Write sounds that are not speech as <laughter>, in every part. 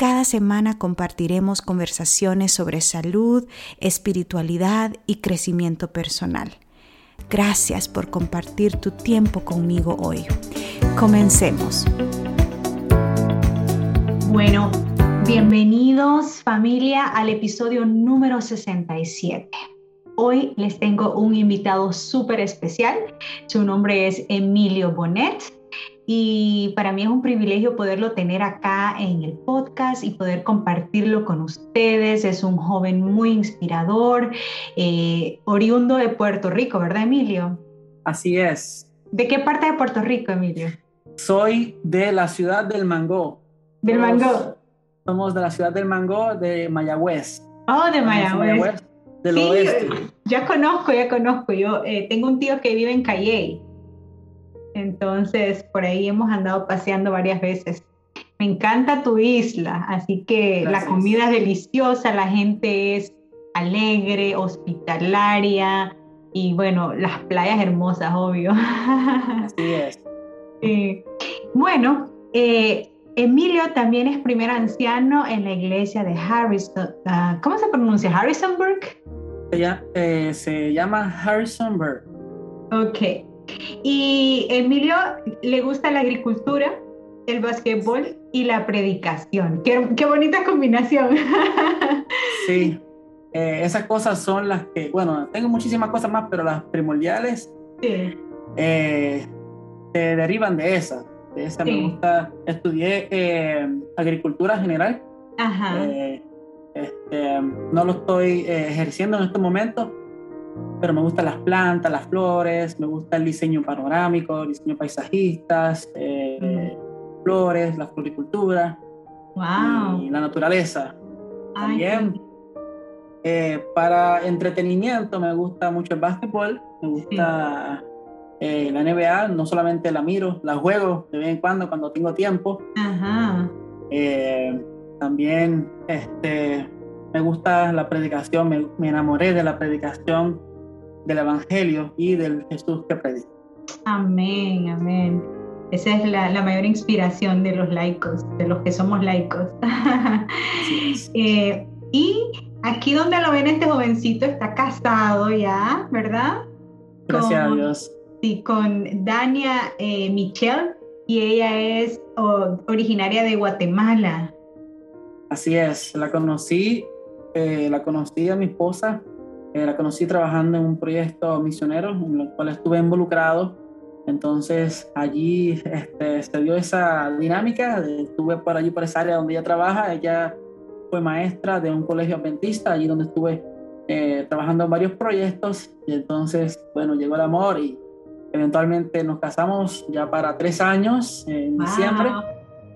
Cada semana compartiremos conversaciones sobre salud, espiritualidad y crecimiento personal. Gracias por compartir tu tiempo conmigo hoy. Comencemos. Bueno, bienvenidos familia al episodio número 67. Hoy les tengo un invitado súper especial. Su nombre es Emilio Bonet y para mí es un privilegio poderlo tener acá en el podcast y poder compartirlo con ustedes. Es un joven muy inspirador, eh, oriundo de Puerto Rico, ¿verdad, Emilio? Así es. ¿De qué parte de Puerto Rico, Emilio? Soy de la ciudad del Mango. ¿Del Mango? Somos de la ciudad del Mango, de Mayagüez. Oh, de Mayagüez. del oeste. Ya conozco, ya conozco. Yo eh, tengo un tío que vive en Calley. Entonces, por ahí hemos andado paseando varias veces. Me encanta tu isla, así que la comida es deliciosa, la gente es alegre, hospitalaria y bueno, las playas hermosas, obvio. <laughs> Así es. Bueno, eh, Emilio también es primer anciano en la iglesia de Harrison. Ah, ¿Cómo se pronuncia? ¿Harrisonburg? Eh, se llama Harrisonburg. Ok. Y Emilio le gusta la agricultura, el básquetbol y la predicación. Qué, bonita combinación. <laughs> Sí, eh, esas cosas son las que, bueno, tengo muchísimas cosas más, pero las primordiales eh, se derivan de esas. De esa me gusta, estudié eh, agricultura general. Ajá. Este, no lo estoy ejerciendo en este momento, pero me gustan las plantas, las flores, me gusta el diseño panorámico, el diseño paisajistas, eh, mm. flores, la floricultura wow. y la naturaleza. También eh, para entretenimiento me gusta mucho el básquetbol, me gusta eh, la NBA, no solamente la miro, la juego de vez en cuando cuando tengo tiempo. Ajá. también este, me gusta la predicación, me, me enamoré de la predicación del Evangelio y del Jesús que predica. Amén, amén. Esa es la, la, mayor inspiración de los laicos, de los que somos laicos. <laughs> eh, y aquí donde lo ven, este jovencito está casado ya, ¿verdad? Gracias a Dios. Sí, con Dania eh, Michelle y ella es originaria de Guatemala. Así es, la conocí, eh, la conocí a mi esposa eh, la conocí trabajando en un proyecto misionero en el cual estuve involucrado. Entonces allí este, se dio esa dinámica. Estuve por allí, por esa área donde ella trabaja. Ella fue maestra de un colegio adventista, allí donde estuve eh, trabajando en varios proyectos. Y entonces, bueno, llegó el amor y eventualmente nos casamos ya para tres años en diciembre.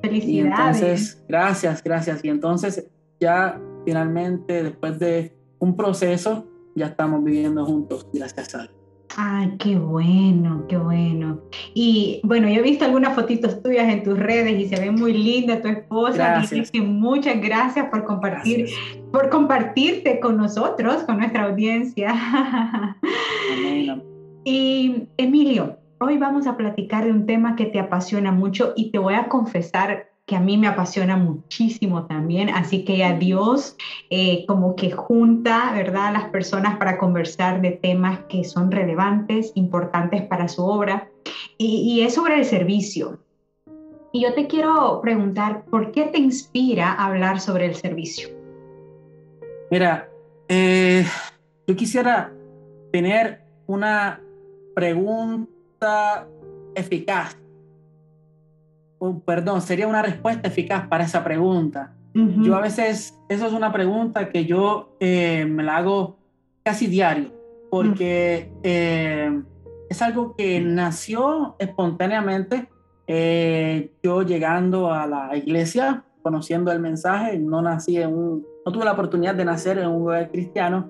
Felicidades. Y entonces, gracias, gracias. Y entonces ya finalmente, después de un proceso, ya estamos viviendo juntos, gracias a Dios. Ay, qué bueno, qué bueno. Y bueno, yo he visto algunas fotitos tuyas en tus redes y se ve muy linda tu esposa. Gracias. que muchas gracias por compartir, por compartirte con nosotros, con nuestra audiencia. Amén. Y Emilio, hoy vamos a platicar de un tema que te apasiona mucho y te voy a confesar que a mí me apasiona muchísimo también, así que a Dios eh, como que junta, ¿verdad?, a las personas para conversar de temas que son relevantes, importantes para su obra, y, es sobre el servicio. Y yo te quiero preguntar, ¿por qué te inspira hablar sobre el servicio? Mira, eh, yo quisiera tener una pregunta eficaz perdón, sería una respuesta eficaz para esa pregunta. Yo a veces, eso es una pregunta que yo eh, me la hago casi diario, porque eh, es algo que nació espontáneamente. Eh, yo llegando a la iglesia, conociendo el mensaje, no nací en un, no tuve la oportunidad de nacer en un hogar cristiano,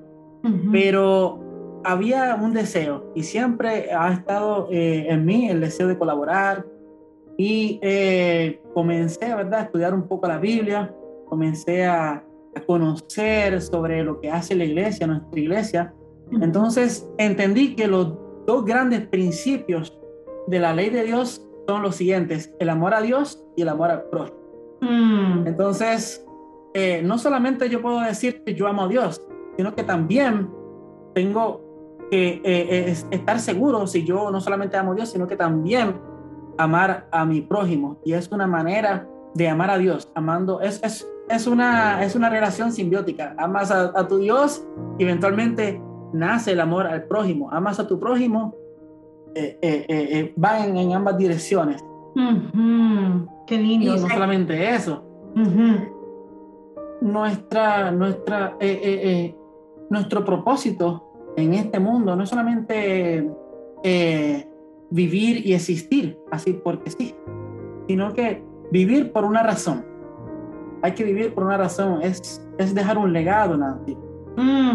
pero había un deseo y siempre ha estado eh, en mí el deseo de colaborar y eh, comencé ¿verdad? a estudiar un poco la Biblia, comencé a, a conocer sobre lo que hace la iglesia, nuestra iglesia. Entonces entendí que los dos grandes principios de la ley de Dios son los siguientes, el amor a Dios y el amor al prójimo. Mm. Entonces, eh, no solamente yo puedo decir que yo amo a Dios, sino que también tengo que eh, estar seguro si yo no solamente amo a Dios, sino que también amar a mi prójimo. Y es una manera de amar a Dios, amando, es, es, es, una, es una relación simbiótica. Amas a, tu Dios y eventualmente nace el amor al prójimo. Amas a tu prójimo, va en, ambas direcciones. Qué lindo. Y no solamente eso. Nuestra, nuestra, eh, eh, eh, nuestro propósito en este mundo no es solamente vivir y existir así porque sí, sino que vivir por una razón. Hay que vivir por una razón, es, es dejar un legado, Nancy.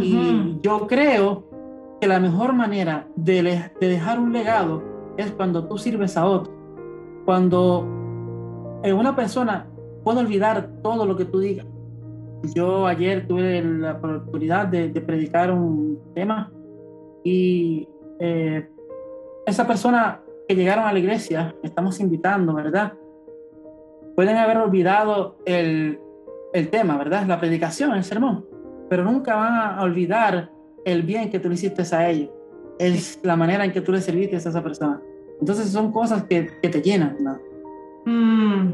Y yo creo que la mejor manera de, de dejar un legado es cuando tú sirves a otro. Cuando una persona puede olvidar todo lo que tú digas. Yo ayer tuve la oportunidad de, predicar un tema y eh, esa persona que llegaron a la iglesia, estamos invitando, ¿verdad? Pueden haber olvidado el, el tema, ¿verdad? La predicación, el sermón, pero nunca van a olvidar el bien que tú le hiciste a ellos. Es la manera en que tú le serviste a esa persona. Entonces son cosas que, que te llenan, ¿no? Mm,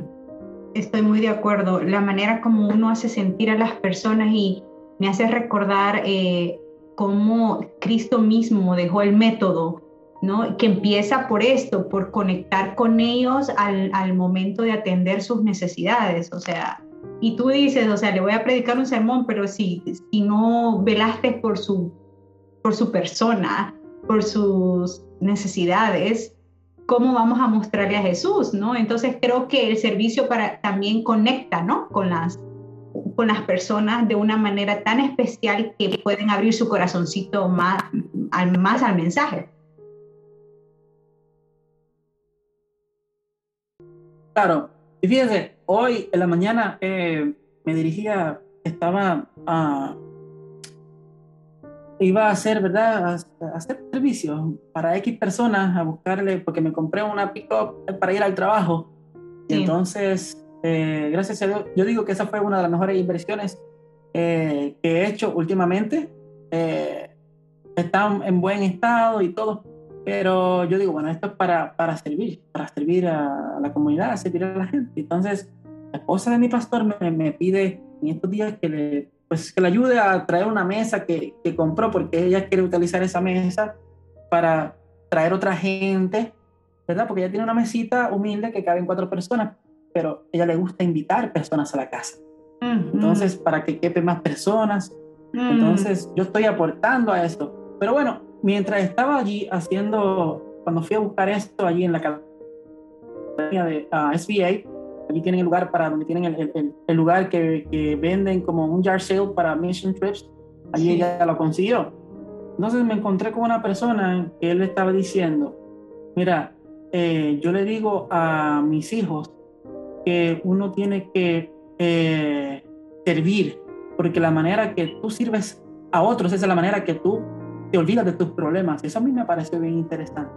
estoy muy de acuerdo. La manera como uno hace sentir a las personas y me hace recordar eh, cómo Cristo mismo dejó el método, ¿no? Que empieza por esto, por conectar con ellos al, al momento de atender sus necesidades. O sea, y tú dices, o sea, le voy a predicar un sermón, pero si, si no velaste por su, por su persona, por sus necesidades, cómo vamos a mostrarle a Jesús, ¿no? Entonces creo que el servicio para, también conecta, ¿no? Con las, con las personas de una manera tan especial que pueden abrir su corazoncito más al, más al mensaje. Claro, y fíjense, hoy en la mañana eh, me dirigía, estaba a iba a hacer, ¿verdad? A, hacer servicio para X personas, a buscarle, porque me compré una pick-up para ir al trabajo. Y entonces, eh, gracias a Dios, yo digo que esa fue una de las mejores inversiones eh, que he hecho últimamente. Eh, está en buen estado y todo, pero yo digo, bueno, esto es para, para servir, para servir a la comunidad, servir a la gente. Entonces, la esposa de mi pastor me, me pide en estos días que le pues que le ayude a traer una mesa que, que compró, porque ella quiere utilizar esa mesa para traer otra gente, ¿verdad? Porque ella tiene una mesita humilde que caben cuatro personas, pero ella le gusta invitar personas a la casa. Entonces, para que quepe más personas. Entonces, yo estoy aportando a esto. Pero bueno, mientras estaba allí haciendo, cuando fui a buscar esto allí en la academia de uh, SBA, Allí tienen el lugar para donde tienen el, el, lugar que, que, venden como un jar sale para mission trips. Allí ella lo consiguió. Entonces me encontré con una persona que él estaba diciendo, mira, eh, yo le digo a mis hijos que uno tiene que eh, servir, porque la manera que tú sirves a otros es la manera que tú te olvidas de tus problemas. Eso a mí me pareció bien interesante.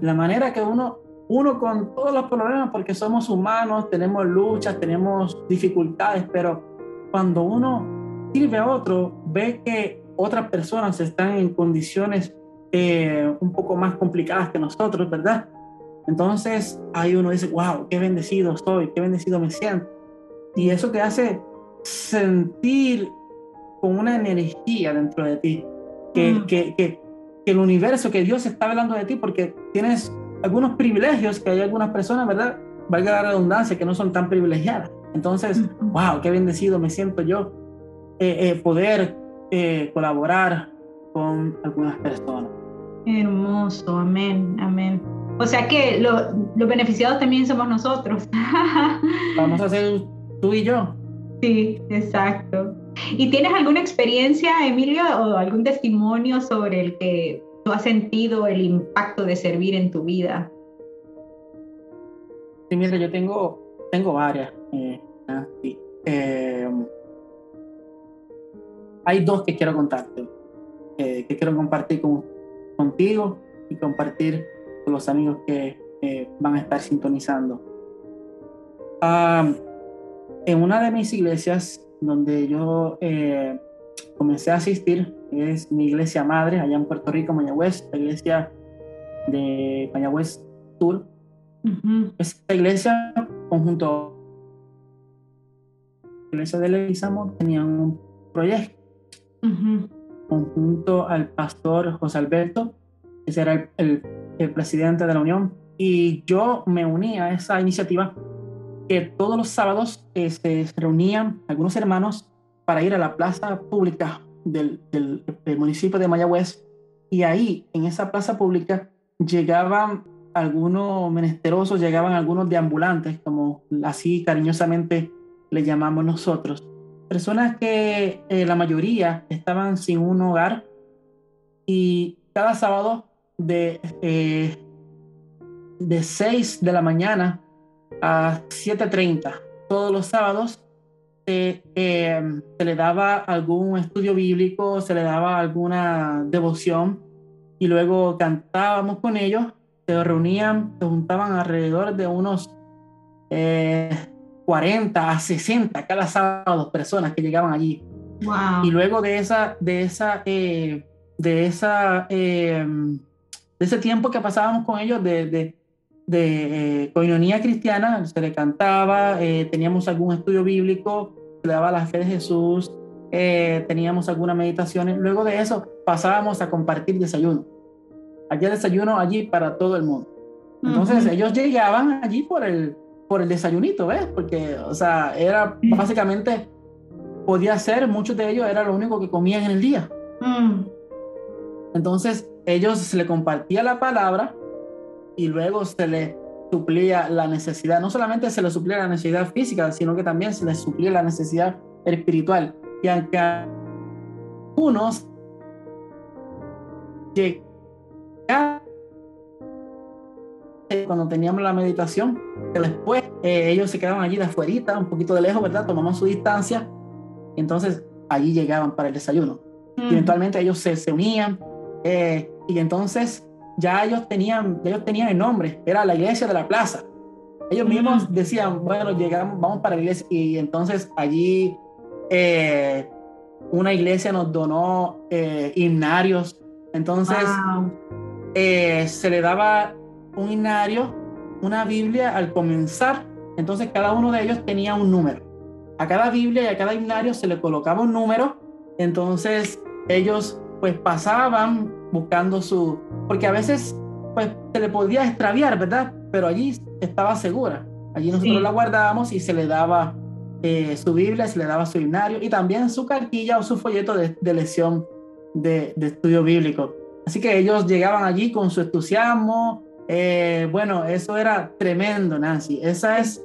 La manera que uno uno con todos los problemas, porque somos humanos, tenemos luchas, tenemos dificultades, pero cuando uno sirve a otro, ve que otras personas están en condiciones eh, un poco más complicadas que nosotros, ¿verdad? Entonces ahí uno dice, wow, qué bendecido soy, qué bendecido me siento. Y eso te hace sentir con una energía dentro de ti, que, mm. que, que, que el universo, que Dios está hablando de ti porque tienes algunos privilegios que hay algunas personas, ¿verdad? Valga la redundancia, que no son tan privilegiadas. Entonces, wow, qué bendecido me siento yo eh, eh, poder eh, colaborar con algunas personas. Hermoso, amén, amén. O sea que los beneficiados también somos nosotros. <laughs> Vamos a ser tú y yo. Sí, exacto. ¿Y tienes alguna experiencia, Emilio, o algún testimonio sobre el que tú has sentido el impacto de servir en tu vida? Sí, mira, yo tengo, tengo varias. Eh, eh, hay dos que quiero contarte, eh, que quiero compartir con, contigo y compartir con los amigos que van a estar sintonizando. Ah, en una de mis iglesias donde yo eh, comencé a asistir, es mi iglesia madre allá en Puerto Rico, Mayagüez, la iglesia de Mayagüez Sur. Esta iglesia, conjunto la iglesia de Leguizamo, tenían un proyecto conjunto al pastor José Alberto, ese era el, el presidente de la Unión, y yo me uní a esa iniciativa que todos los sábados eh, se reunían algunos hermanos para ir a la plaza pública del, del, municipio de Mayagüez y ahí, en esa plaza pública, llegaban algunos menesterosos, llegaban algunos deambulantes, como así cariñosamente le llamamos nosotros. Personas que eh, la mayoría estaban sin un hogar y cada sábado de, eh, de 6 de la mañana a 7.30 todos los sábados eh, se le daba algún estudio bíblico, se le daba alguna devoción y luego cantábamos con ellos, se reunían, se juntaban alrededor de unos 40 eh, a 60 cada sábado personas que llegaban allí. Y luego de esa, de esa, eh, de esa, de ese tiempo que pasábamos con ellos, de de eh, coinonía cristiana, se le cantaba, eh, teníamos algún estudio bíblico, se le daba la fe de Jesús, eh, teníamos algunas meditaciones. Luego de eso pasábamos a compartir desayuno. Había desayuno allí para todo el mundo. Entonces ellos llegaban allí por el, por el desayunito, ¿ves? Porque, o sea, era básicamente, podía ser, muchos de ellos era lo único que comían en el día. Mm. Entonces ellos se le compartía la palabra y luego se le suplía la necesidad, no solamente se le suplía la necesidad física, sino que también se le suplía la necesidad espiritual. Y aunque unos cuando teníamos la meditación, que después eh, ellos se quedaban allí de afuera, un poquito de lejos, ¿verdad? Tomaban su distancia, y entonces allí llegaban para el desayuno. Y eventualmente ellos se, se unían, eh, y entonces ya ellos tenían, ellos tenían el nombre, era la iglesia de la plaza. Ellos mismos decían, bueno, llegamos, vamos para la iglesia. Y entonces allí eh, una iglesia nos donó eh, himnarios. Entonces eh, se le daba un himnario, una Biblia al comenzar. Entonces cada uno de ellos tenía un número. A cada Biblia y a cada himnario se le colocaba un número. Entonces ellos pues pasaban buscando su, porque a veces pues se le podía extraviar, ¿verdad? Pero allí estaba segura. Allí nosotros la guardábamos y se le daba eh, su Biblia, se le daba su himnario y también su cartilla o su folleto de, de lección de, de, estudio bíblico. Así que ellos llegaban allí con su entusiasmo. Eh, bueno, eso era tremendo, Nancy. Esa es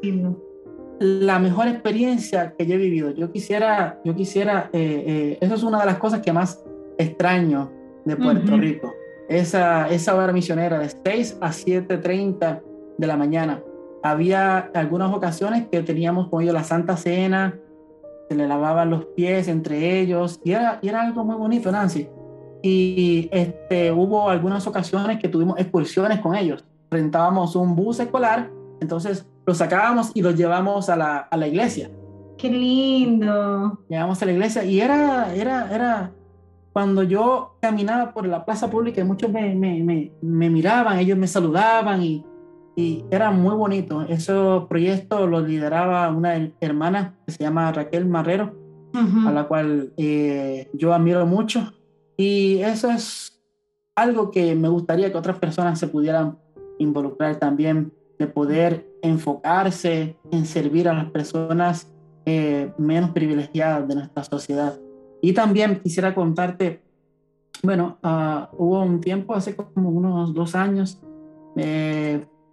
la mejor experiencia que yo he vivido. Yo quisiera, yo quisiera, eh, eso es una de las cosas que más extraño de Puerto Rico. Esa, esa hora misionera de 6 a 7.30 de la mañana. Había algunas ocasiones que teníamos con ellos la Santa Cena, se le lavaban los pies entre ellos y era, y era algo muy bonito, Nancy. Y este, hubo algunas ocasiones que tuvimos excursiones con ellos. Rentábamos un bus escolar, entonces lo sacábamos y lo llevamos a la, a la iglesia. Qué lindo. Llevamos a la iglesia y era, era, era, cuando yo caminaba por la plaza pública, muchos me, me, me, miraban, ellos me saludaban y, y, era muy bonito. Ese proyecto lo lideraba una hermana que se llama Raquel Marrero, a la cual eh, yo admiro mucho. Y eso es algo que me gustaría que otras personas se pudieran involucrar también, de poder enfocarse en servir a las personas eh, menos privilegiadas de nuestra sociedad. Y también quisiera contarte, bueno, uh, hubo un tiempo, hace como unos dos años,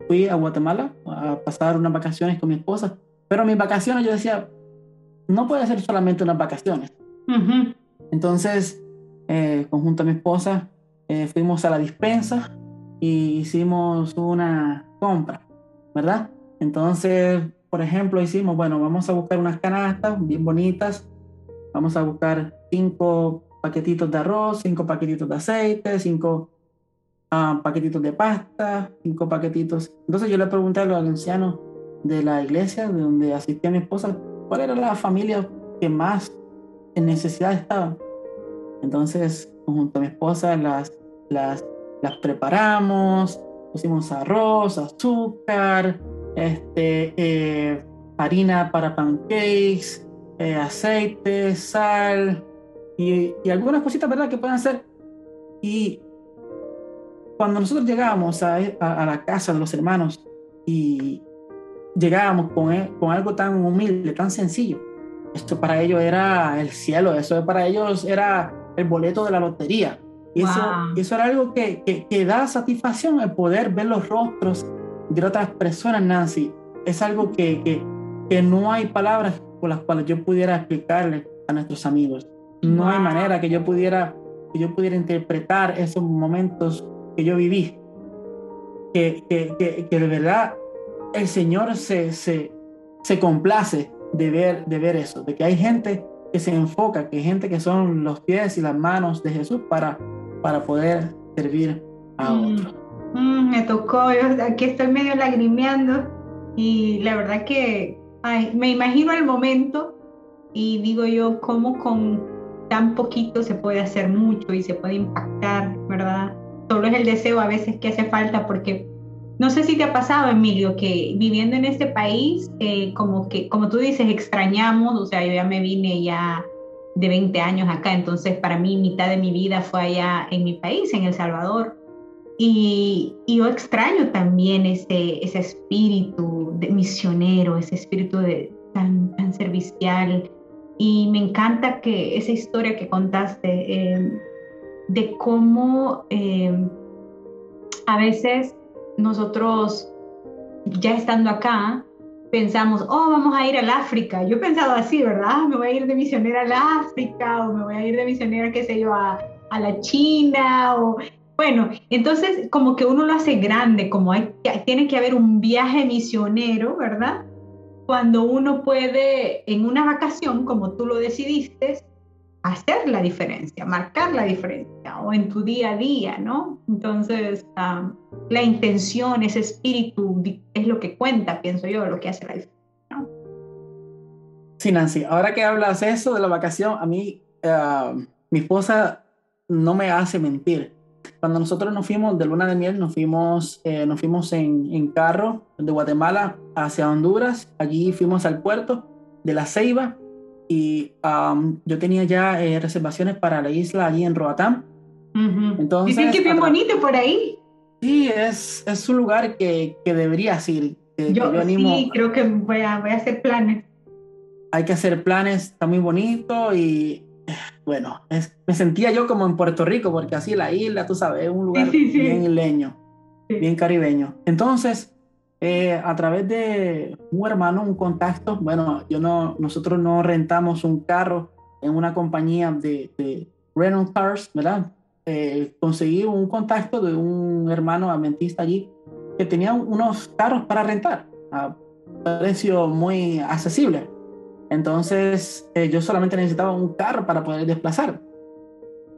fui a Guatemala a pasar unas vacaciones con mi esposa, pero mis vacaciones yo decía, no puede ser solamente unas vacaciones. Entonces, eh, conjunto a mi esposa, eh, fuimos a la dispensa y hicimos una compra, ¿verdad? Entonces, por ejemplo, hicimos, bueno, vamos a buscar unas canastas bien bonitas, vamos a buscar cinco paquetitos de arroz, cinco paquetitos de aceite, cinco uh, paquetitos de pasta, cinco paquetitos. Entonces yo le pregunté a los ancianos de la iglesia de donde asistía mi esposa, ¿cuál era la familia que más en necesidad estaba? Entonces, junto a mi esposa, las, las, las preparamos, pusimos arroz, azúcar, este, eh, harina para pancakes, eh, aceite, sal y, y, algunas cositas, ¿verdad?, que pueden hacer. Y cuando nosotros llegábamos a, a, a la casa de los hermanos y llegábamos con, e, con algo tan humilde, tan sencillo, esto para ellos era el cielo, eso para ellos era el boleto de la lotería. Y eso, eso era algo que, que, que, da satisfacción el poder ver los rostros de otras personas, Nancy. Es algo que, que, que no hay palabras por las cuales yo pudiera explicarle a nuestros amigos. No wow. hay manera que yo pudiera que yo pudiera interpretar esos momentos que yo viví. Que, que, que de verdad el Señor se, se, se complace de ver, de ver eso, de que hay gente que se enfoca, que hay gente que son los pies y las manos de Jesús para, para poder servir a mm, otros. Mm, me tocó, yo aquí estoy medio lagrimeando y la verdad que ay, me imagino el momento y digo yo cómo con tan poquito se puede hacer mucho y se puede impactar, ¿verdad? Solo es el deseo a veces que hace falta porque no sé si te ha pasado, Emilio, que viviendo en este país, eh, como que, como tú dices, extrañamos, o sea, yo ya me vine ya de 20 años acá, entonces para mí mitad de mi vida fue allá en mi país, en El Salvador. Y, y yo extraño también ese, ese espíritu de misionero, ese espíritu de, tan, tan servicial. Y me encanta que esa historia que contaste eh, de cómo eh, a veces nosotros ya estando acá, pensamos, oh, vamos a ir al África. Yo he pensado así, ¿verdad? Me voy a ir de misionera al África o me voy a ir de misionera, qué sé yo, a, a la China o... Bueno, entonces como que uno lo hace grande, como hay, tiene que haber un viaje misionero, ¿verdad? Cuando uno puede en una vacación, como tú lo decidiste, hacer la diferencia, marcar la diferencia o en tu día a día, ¿no? Entonces, la intención, ese espíritu es lo que cuenta, pienso yo, lo que hace la diferencia. ¿no? Sí, Nancy, ahora que hablas eso de la vacación, a mí, uh, mi esposa no me hace mentir. Cuando nosotros nos fuimos de luna de miel, nos fuimos, eh, nos fuimos en, en carro de Guatemala hacia Honduras. Allí fuimos al puerto de La Ceiba y um, yo tenía ya eh, reservaciones para la isla allí en Roatán. Uh -huh. Entonces, Dicen que es bien bonito por ahí. Sí, es, es un lugar que, que deberías ir. Que, yo, que yo animo, sí, creo que voy a, voy a hacer planes. Hay que hacer planes, está muy bonito y bueno, es, me sentía yo como en Puerto Rico, porque así la isla, tú sabes, es un lugar sí, sí, sí. bien isleño, bien caribeño. Entonces, eh, a través de un hermano, un contacto, bueno, yo no, nosotros no rentamos un carro en una compañía de, de rental cars, ¿verdad? Eh, conseguí un contacto de un hermano adventista allí que tenía unos carros para rentar a precio muy accesible. Entonces, eh, yo solamente necesitaba un carro para poder desplazar.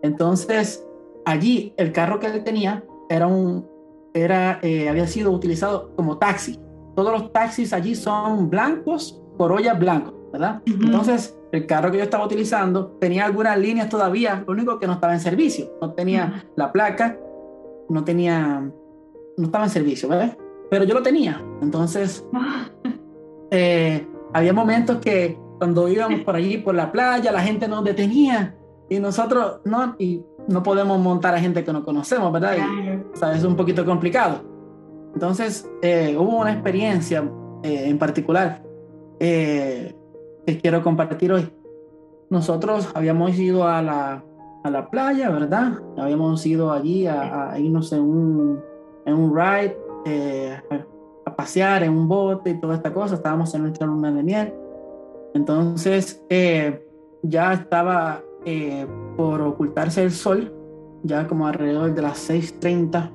Entonces, allí el carro que él tenía era un, era, eh, había sido utilizado como taxi. Todos los taxis allí son blancos, Corolla blanco, ¿verdad? Uh -huh. Entonces, el carro que yo estaba utilizando tenía algunas líneas todavía, lo único que no estaba en servicio. No tenía uh -huh. la placa, no tenía, no estaba en servicio, ¿verdad? Pero yo lo tenía. Entonces, eh, había momentos que cuando íbamos por allí, por la playa, la gente nos detenía y nosotros no, y no podemos montar a gente que no conocemos, ¿verdad? Y, ¿sabes? Es un poquito complicado. Entonces, eh, hubo una experiencia eh, en particular eh, que quiero compartir hoy. Nosotros habíamos ido a la, a la playa, ¿verdad? Habíamos ido allí a, a irnos en un, en un ride, a, pasear en un bote y toda esta cosa. Estábamos en nuestra luna de miel. Entonces eh, ya estaba eh, por ocultarse el sol, ya como alrededor de las 6.30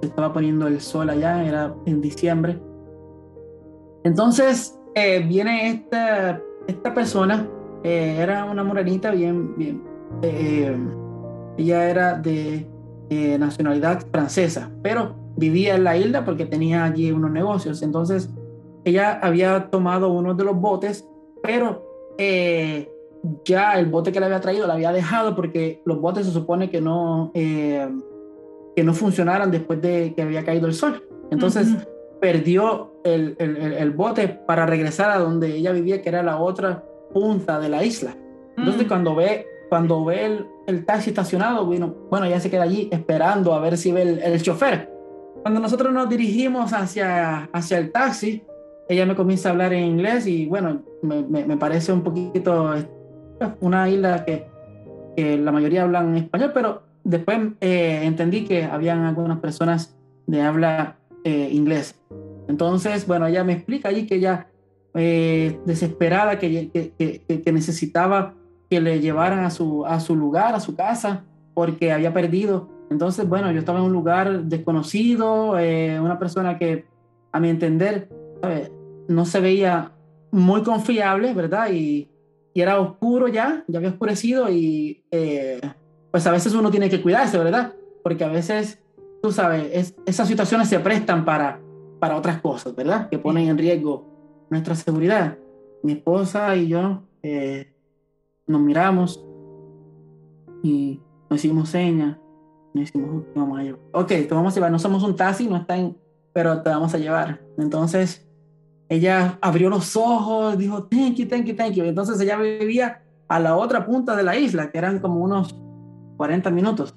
se estaba poniendo el sol allá, era en diciembre. Entonces eh, viene esta, esta persona, era una morenita bien, bien, ella era de nacionalidad francesa, pero vivía en la isla porque tenía allí unos negocios. Entonces ella había tomado uno de los botes, pero eh, ya el bote que le había traído la había dejado porque los botes se supone que no, eh, que no funcionaran después de que había caído el sol. Entonces perdió el, el, el, bote para regresar a donde ella vivía, que era la otra punta de la isla. Entonces mm. cuando ve, cuando ve el, el, taxi estacionado, bueno, bueno, ya se queda allí esperando a ver si ve el, chofer. Cuando nosotros nos dirigimos hacia, hacia el taxi, ella me comienza a hablar en inglés y bueno, me, me, parece un poquito una isla que, que, la mayoría hablan español, pero después eh, entendí que habían algunas personas de habla eh, inglés. Entonces, bueno, ella me explica allí que ella eh, desesperada, que, que, que, necesitaba que le llevaran a su, a su lugar, a su casa, porque había perdido. Entonces, bueno, yo estaba en un lugar desconocido, una persona que, a mi entender, no se veía muy confiable, ¿verdad? Y, era oscuro ya, ya había oscurecido y eh, pues a veces uno tiene que cuidarse, ¿verdad? Porque a veces, tú sabes, esas situaciones se prestan para, para otras cosas, ¿verdad? Que ponen en riesgo nuestra seguridad. Mi esposa y yo eh, nos miramos y nos hicimos señas, vamos a llevar. Ok, te vamos a llevar, no somos un taxi, no está en, pero te vamos a llevar. Entonces, ella abrió los ojos, dijo, thank you, thank you, thank you. Entonces ella vivía a la otra punta de la isla, que eran como unos 40 minutos.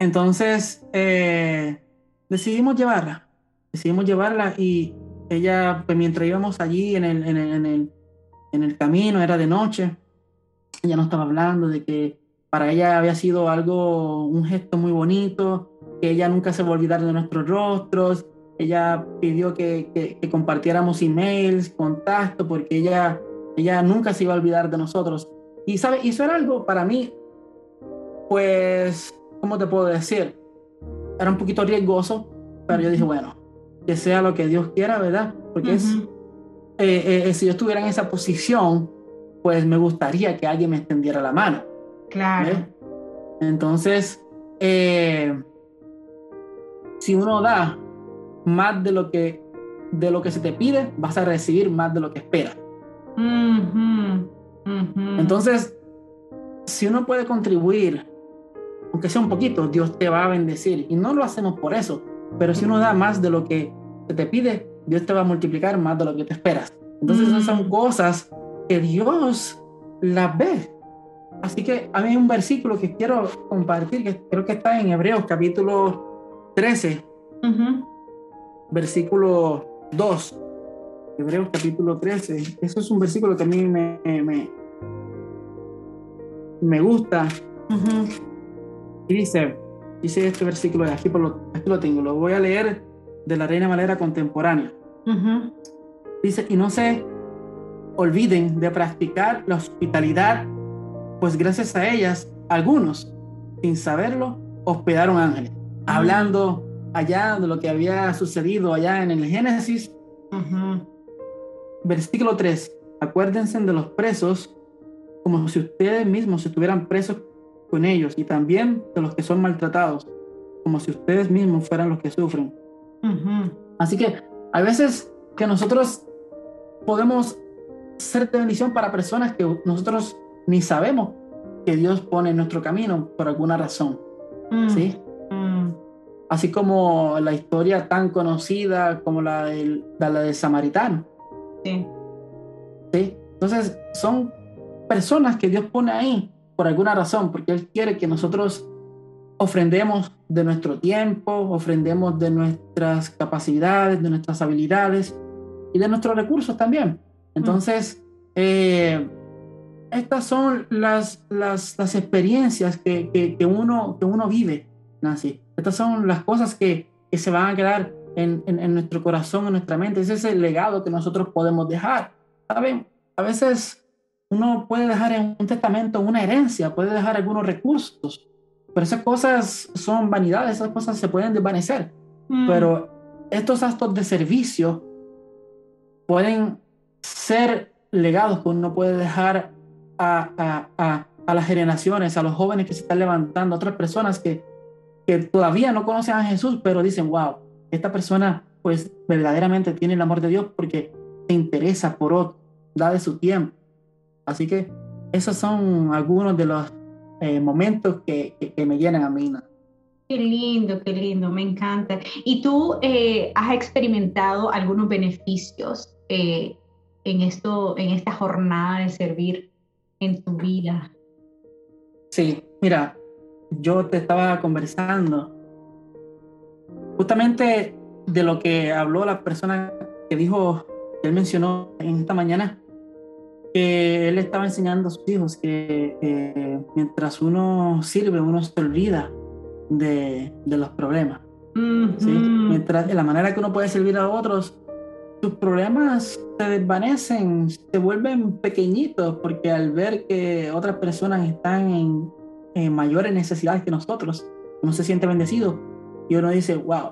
Entonces eh, decidimos llevarla, decidimos llevarla y ella, pues mientras íbamos allí en el, en el, en el, en el camino, era de noche, ella nos estaba hablando de que para ella había sido algo, un gesto muy bonito, que ella nunca se va a olvidar de nuestros rostros, ella pidió que, que, compartiéramos emails, contacto, porque ella, ella nunca se iba a olvidar de nosotros. Y, ¿sabe? Eso era algo para mí, pues, ¿cómo te puedo decir? Era un poquito riesgoso, pero yo dije, bueno, que sea lo que Dios quiera, ¿verdad? Porque es, eh, eh, si yo estuviera en esa posición, pues me gustaría que alguien me extendiera la mano. Claro. Entonces, eh, si uno da, más de lo que, de lo que se te pide, vas a recibir más de lo que esperas. Entonces, si uno puede contribuir, aunque sea un poquito, Dios te va a bendecir. Y no lo hacemos por eso, pero si uno da más de lo que se te pide, Dios te va a multiplicar más de lo que te esperas. Entonces, esas son mm. cosas que Dios las ve. Así que a mí hay un versículo que quiero compartir, que creo que está en Hebreos capítulo 13 versículo 2, Hebreos capítulo 13. Eso es un versículo que a mí me, me, me gusta. Y dice, dice este versículo, aquí, por lo, aquí lo tengo, lo voy a leer de la Reina Valera contemporánea. Dice, y no se olviden de practicar la hospitalidad, pues gracias a ellas, algunos, sin saberlo, hospedaron ángeles. Hablando allá de lo que había sucedido allá en el Génesis. Versículo 3. Acuérdense de los presos como si ustedes mismos estuvieran presos con ellos y también de los que son maltratados, como si ustedes mismos fueran los que sufren. Así que a veces que nosotros podemos ser de bendición para personas que nosotros ni sabemos que Dios pone en nuestro camino por alguna razón. ¿Sí? así como la historia tan conocida como la del, de la de Samaritano. Sí. sí. Entonces, son personas que Dios pone ahí por alguna razón, porque Él quiere que nosotros ofrendemos de nuestro tiempo, ofrendemos de nuestras capacidades, de nuestras habilidades y de nuestros recursos también. Entonces, eh, estas son las, las, las experiencias que, que, que, uno, que uno vive, Nancy. Estas son las cosas que, que se van a quedar en, en, nuestro corazón, en nuestra mente. Ese es el legado que nosotros podemos dejar. ¿Saben? a veces uno puede dejar en un testamento una herencia, puede dejar algunos recursos, pero esas cosas son vanidades, esas cosas se pueden desvanecer. Mm. Pero estos actos de servicio pueden ser legados que uno puede dejar a, a, a, a, las generaciones, a los jóvenes que se están levantando, a otras personas que, que todavía no conocen a Jesús, pero dicen, wow, esta persona pues verdaderamente tiene el amor de Dios porque se interesa por otro, da de su tiempo. Así que esos son algunos de los eh, momentos que, que, me llenan a mí. Qué lindo, qué lindo, me encanta. ¿Y tú eh, has experimentado algunos beneficios eh, en, esto, en esta jornada de servir en tu vida? Sí, mira, yo te estaba conversando justamente de lo que habló la persona que dijo, que él mencionó en esta mañana, que él estaba enseñando a sus hijos que mientras uno sirve, uno se olvida de, de los problemas. ¿sí? Mientras de la manera que uno puede servir a otros, sus problemas se desvanecen, se vuelven pequeñitos, porque al ver que otras personas están en, en mayores necesidades que nosotros, uno se siente bendecido y uno dice, wow.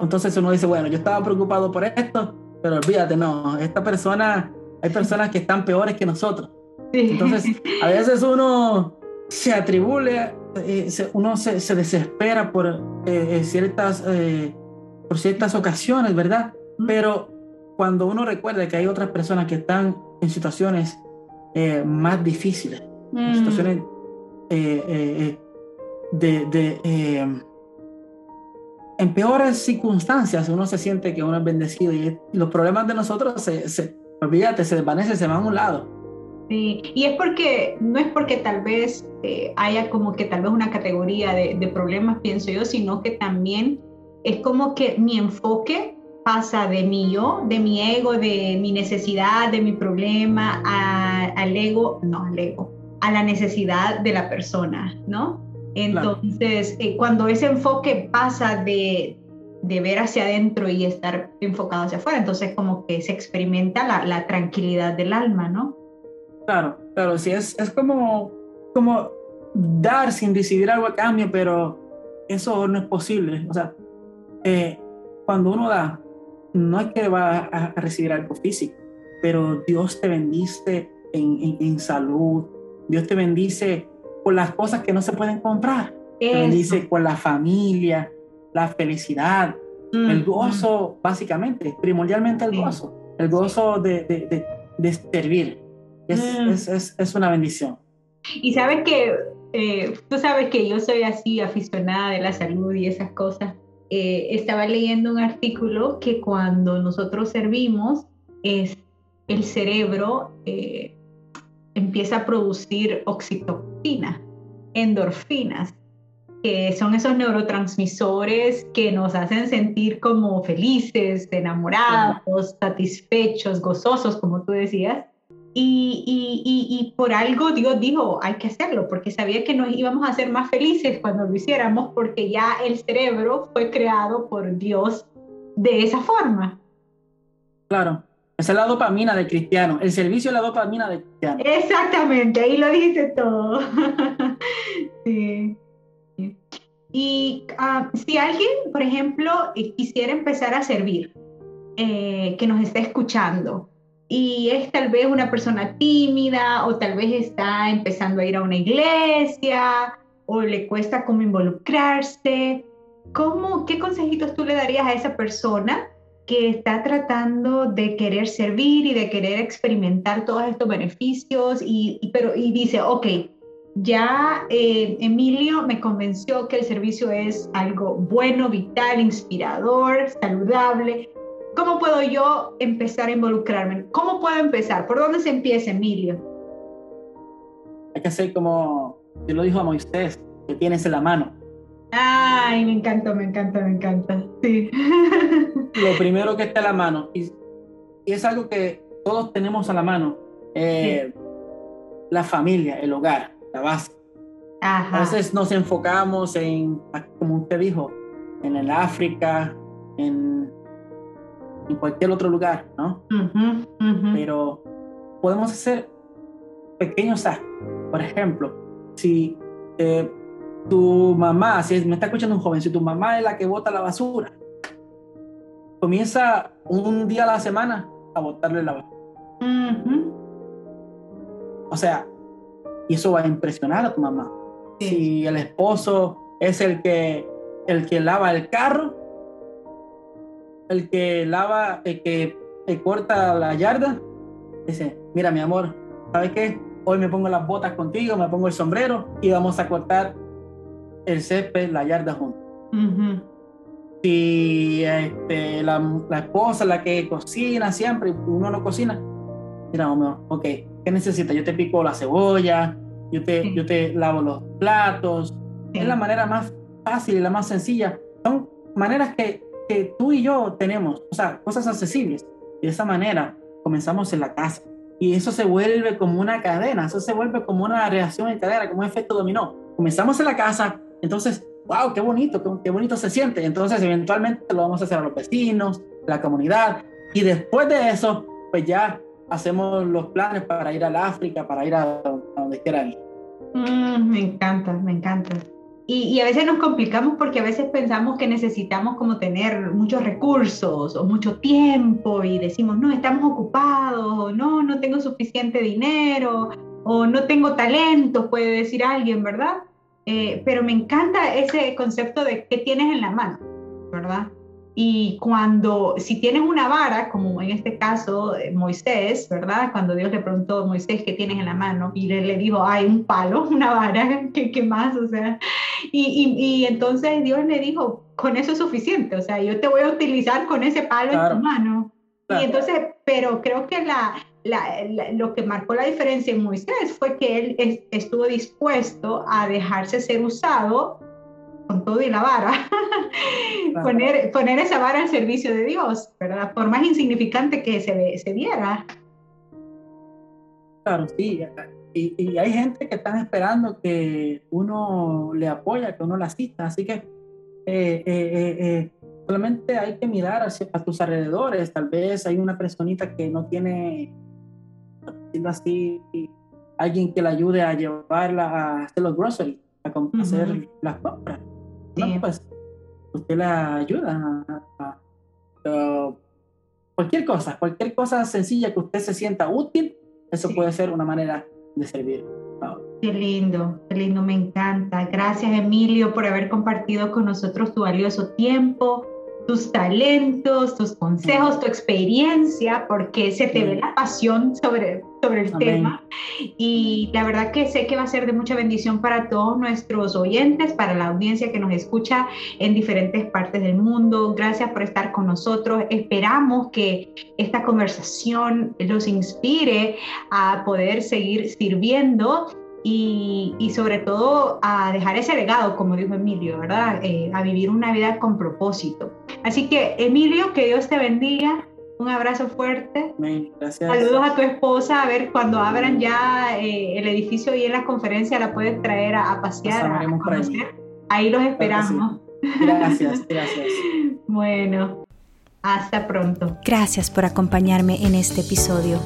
Entonces uno dice, bueno, yo estaba preocupado por esto, pero olvídate, no, esta persona, hay personas que están peores que nosotros. Entonces, a <laughs> veces uno se atribule, eh, uno se, se, desespera por, eh, eh, ciertas, por ciertas ocasiones, ¿verdad? Pero cuando uno recuerda que hay otras personas que están en situaciones más difíciles, en mm. situaciones de, de en peores circunstancias uno se siente que uno es bendecido y los problemas de nosotros se, se olvídate, se desvanecen, se van a un lado. Sí, y es porque, no es porque tal vez eh, haya como que tal vez una categoría de, de, problemas, pienso yo, sino que también es como que mi enfoque pasa de mi yo, de mi ego, de mi necesidad, de mi problema, al ego, no al ego, a la necesidad de la persona, ¿no? Entonces, eh, cuando ese enfoque pasa de, de, ver hacia adentro y estar enfocado hacia afuera, entonces como que se experimenta la, la tranquilidad del alma, ¿no? Claro, claro, sí, es, es como, como dar sin recibir algo a cambio, pero eso no es posible. O sea, eh, cuando uno da, no es que va a, recibir algo físico, pero Dios te bendice en, en, salud, Dios te bendice por las cosas que no se pueden comprar, te bendice con la familia, la felicidad, el mm, gozo, mm. básicamente, primordialmente el gozo, el gozo de, de, de, de servir. Mm. Es, es, es, una bendición. Y sabes que, eh, tú sabes que yo soy así aficionada de la salud y esas cosas. Eh, estaba leyendo un artículo que cuando nosotros servimos, es, el cerebro eh, empieza a producir oxitocina, endorfinas, que son esos neurotransmisores que nos hacen sentir como felices, enamorados, satisfechos, gozosos, como tú decías. Y, y, y, por algo Dios dijo, hay que hacerlo, porque sabía que nos íbamos a ser más felices cuando lo hiciéramos, porque ya el cerebro fue creado por Dios de esa forma. Claro, esa es la dopamina del cristiano, el servicio es la dopamina del cristiano. Exactamente, ahí lo dice todo. <laughs> sí. Y ah, si alguien, por ejemplo, quisiera empezar a servir, eh, que nos está escuchando, y es tal vez una persona tímida o tal vez está empezando a ir a una iglesia o le cuesta como involucrarse. ¿Cómo, ¿Qué consejitos tú le darías a esa persona que está tratando de querer servir y de querer experimentar todos estos beneficios y, pero, y dice, ok, ya eh, Emilio me convenció que el servicio es algo bueno, vital, inspirador, saludable, ¿Cómo puedo yo empezar a involucrarme? ¿Cómo puedo empezar? ¿Por dónde se empieza, Emilio? Hay que hacer como te lo dijo a Moisés, que tienes en la mano. Ay, me encanta, me encanta, me encanta. Sí. <laughs> Lo primero que está en la mano, y, es algo que todos tenemos a la mano, eh, la familia, el hogar, la base. A veces nos enfocamos en, como usted dijo, en el África, en en cualquier otro lugar, ¿no? Pero podemos hacer pequeños actos. Por ejemplo, si eh, tu mamá, si me está escuchando un joven, si tu mamá es la que bota la basura, comienza un día a la semana a botarle la basura. O sea, y eso va a impresionar a tu mamá. Si el esposo es el que, el que lava el carro, el que lava, el que, corta la yarda, dice, mira mi amor, ¿sabes qué? Hoy me pongo las botas contigo, me pongo el sombrero y vamos a cortar el césped, la yarda juntos. Si este, la, la, esposa, la que cocina siempre, uno no cocina, mira, amor, ok, ¿qué necesitas? Yo te pico la cebolla, yo te, yo te lavo los platos. Es la manera más fácil y la más sencilla. Son maneras que, que tú y yo tenemos, o sea, cosas accesibles. De esa manera comenzamos en la casa. Y eso se vuelve como una cadena, eso se vuelve como una reacción en cadena, como efecto dominó. Comenzamos en la casa, entonces, wow, qué bonito, qué, bonito se siente. Entonces, eventualmente lo vamos a hacer a los vecinos, la comunidad. Y después de eso, pues ya hacemos los planes para ir al África, para ir a, donde quiera ir. Mm, me encanta, me encanta. Y, a veces nos complicamos porque a veces pensamos que necesitamos como tener muchos recursos o mucho tiempo y decimos, no, estamos ocupados, o no, no tengo suficiente dinero, o no tengo talento, puede decir alguien, ¿verdad? Eh, pero me encanta ese concepto de qué tienes en la mano, ¿verdad? Y cuando, si tienes una vara, como en este caso eh, Moisés, ¿verdad? Cuando Dios le preguntó a Moisés qué tienes en la mano, y él le dijo, hay un palo, <laughs> una vara, ¿qué, qué más? O sea, y, y, entonces Dios le dijo, con eso es suficiente, o sea, yo te voy a utilizar con ese palo en tu mano. Y entonces, pero creo que la, la, lo que marcó la diferencia en Moisés fue que él estuvo dispuesto a dejarse ser usado con todo y la vara, poner, poner esa vara al servicio de Dios, ¿verdad? Por más insignificante que se, se viera. Claro, sí. Y, y, hay gente que están esperando que uno le apoya, que uno la asista. Así que eh, eh, eh, solamente hay que mirar hacia, a tus alrededores. Tal vez hay una personita que no tiene, así, alguien que la ayude a llevarla a hacer los groceries, a hacer las compras pues usted la ayuda. cualquier cosa, cualquier cosa sencilla que usted se sienta útil, eso puede ser una manera de servir. Qué lindo, qué lindo, me encanta. Gracias Emilio por haber compartido con nosotros tu valioso tiempo tus talentos, tus consejos, tu experiencia, porque se te ve la pasión sobre, sobre el tema. Y la verdad que sé que va a ser de mucha bendición para todos nuestros oyentes, para la audiencia que nos escucha en diferentes partes del mundo. Gracias por estar con nosotros. Esperamos que esta conversación los inspire a poder seguir sirviendo y, sobre todo a dejar ese legado, como dijo Emilio, ¿verdad? Eh, a vivir una vida con propósito. Así que, Emilio, que Dios te bendiga. Un abrazo fuerte. Gracias. Saludos a tu esposa. A ver, cuando abran ya eh, el edificio y en la conferencia la puedes traer a, pasear. A Ahí los esperamos. Gracias, <laughs> gracias. bueno, hasta pronto. Gracias por acompañarme en este episodio.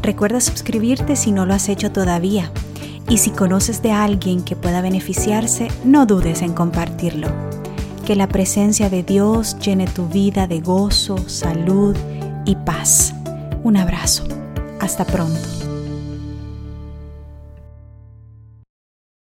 Recuerda suscribirte si no lo has hecho todavía y si conoces de alguien que pueda beneficiarse, no dudes en compartirlo. Que la presencia de Dios llene tu vida de gozo, salud y paz. Un abrazo. Hasta pronto.